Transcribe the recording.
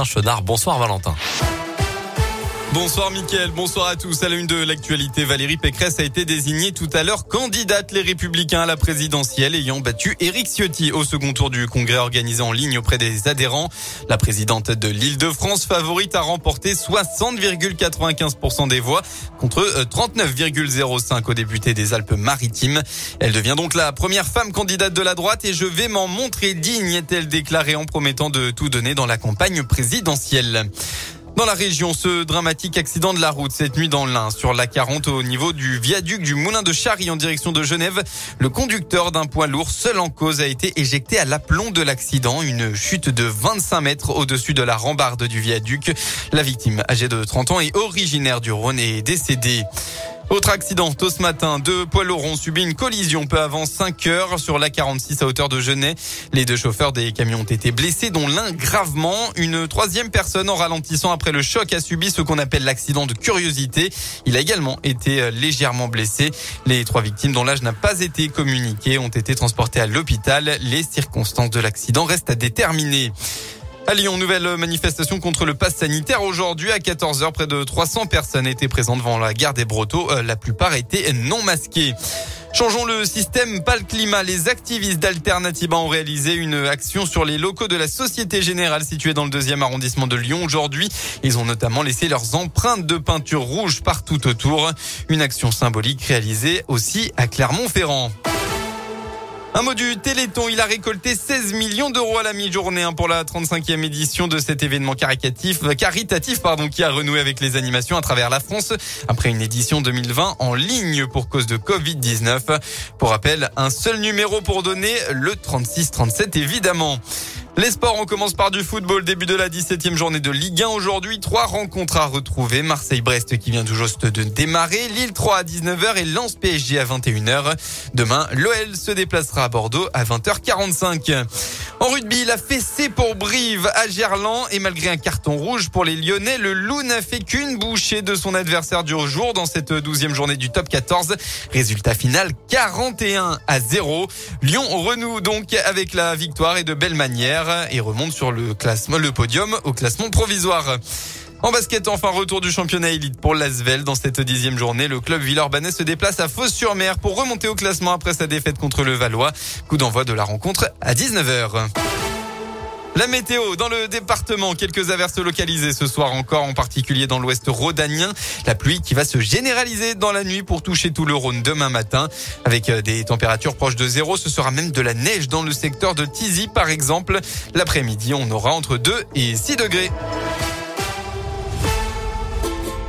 Chenard. Bonsoir Valentin. Bonsoir Mickaël, bonsoir à tous. À la une de l'actualité, Valérie Pécresse a été désignée tout à l'heure candidate les Républicains à la présidentielle ayant battu Éric Ciotti au second tour du congrès organisé en ligne auprès des adhérents. La présidente de l'Île-de-France favorite a remporté 60,95% des voix contre 39,05 euh, aux députés des Alpes-Maritimes. Elle devient donc la première femme candidate de la droite et je vais m'en montrer digne, est-elle déclarée en promettant de tout donner dans la campagne présidentielle. Dans la région, ce dramatique accident de la route cette nuit dans l'Ain, sur la 40 au niveau du viaduc du Moulin de Charry en direction de Genève. Le conducteur d'un poids lourd seul en cause a été éjecté à l'aplomb de l'accident. Une chute de 25 mètres au-dessus de la rambarde du viaduc. La victime, âgée de 30 ans et originaire du Rhône, est décédée. Autre accident tôt ce matin, deux poids lourds ont subi une collision peu avant 5 heures sur la 46 à hauteur de Genet. Les deux chauffeurs des camions ont été blessés, dont l'un gravement. Une troisième personne en ralentissant après le choc a subi ce qu'on appelle l'accident de curiosité. Il a également été euh, légèrement blessé. Les trois victimes dont l'âge n'a pas été communiqué ont été transportées à l'hôpital. Les circonstances de l'accident restent à déterminer. À Lyon, nouvelle manifestation contre le pass sanitaire. Aujourd'hui, à 14h, près de 300 personnes étaient présentes devant la gare des Brotteaux. Euh, la plupart étaient non masquées. Changeons le système, pas le climat. Les activistes d'Alternativa ont réalisé une action sur les locaux de la Société Générale située dans le deuxième arrondissement de Lyon aujourd'hui. Ils ont notamment laissé leurs empreintes de peinture rouge partout autour. Une action symbolique réalisée aussi à Clermont-Ferrand. Un mot du Téléthon, il a récolté 16 millions d'euros à la mi-journée hein, pour la 35e édition de cet événement caritatif, caritatif pardon, qui a renoué avec les animations à travers la France après une édition 2020 en ligne pour cause de Covid-19. Pour rappel, un seul numéro pour donner, le 36-37 évidemment. Les sports, on commence par du football. Début de la 17e journée de Ligue 1 aujourd'hui. Trois rencontres à retrouver. Marseille-Brest qui vient tout juste de démarrer. Lille 3 à 19h et Lens PSG à 21h. Demain, l'OL se déplacera à Bordeaux à 20h45. En rugby, la fessée pour Brive à Gerland et malgré un carton rouge pour les Lyonnais, le Loup n'a fait qu'une bouchée de son adversaire du jour dans cette 12e journée du top 14. Résultat final 41 à 0. Lyon renoue donc avec la victoire et de belle manière et remonte sur le classement, le podium au classement provisoire. En basket, enfin, retour du championnat élite pour l'Asvel. Dans cette dixième journée, le club Villeurbanais se déplace à Fos-sur-Mer pour remonter au classement après sa défaite contre le Valois. Coup d'envoi de la rencontre à 19h. La météo dans le département, quelques averses localisées ce soir encore, en particulier dans l'ouest rhodanien. La pluie qui va se généraliser dans la nuit pour toucher tout le Rhône demain matin. Avec euh, des températures proches de zéro, ce sera même de la neige dans le secteur de Tizy par exemple. L'après-midi, on aura entre 2 et 6 degrés.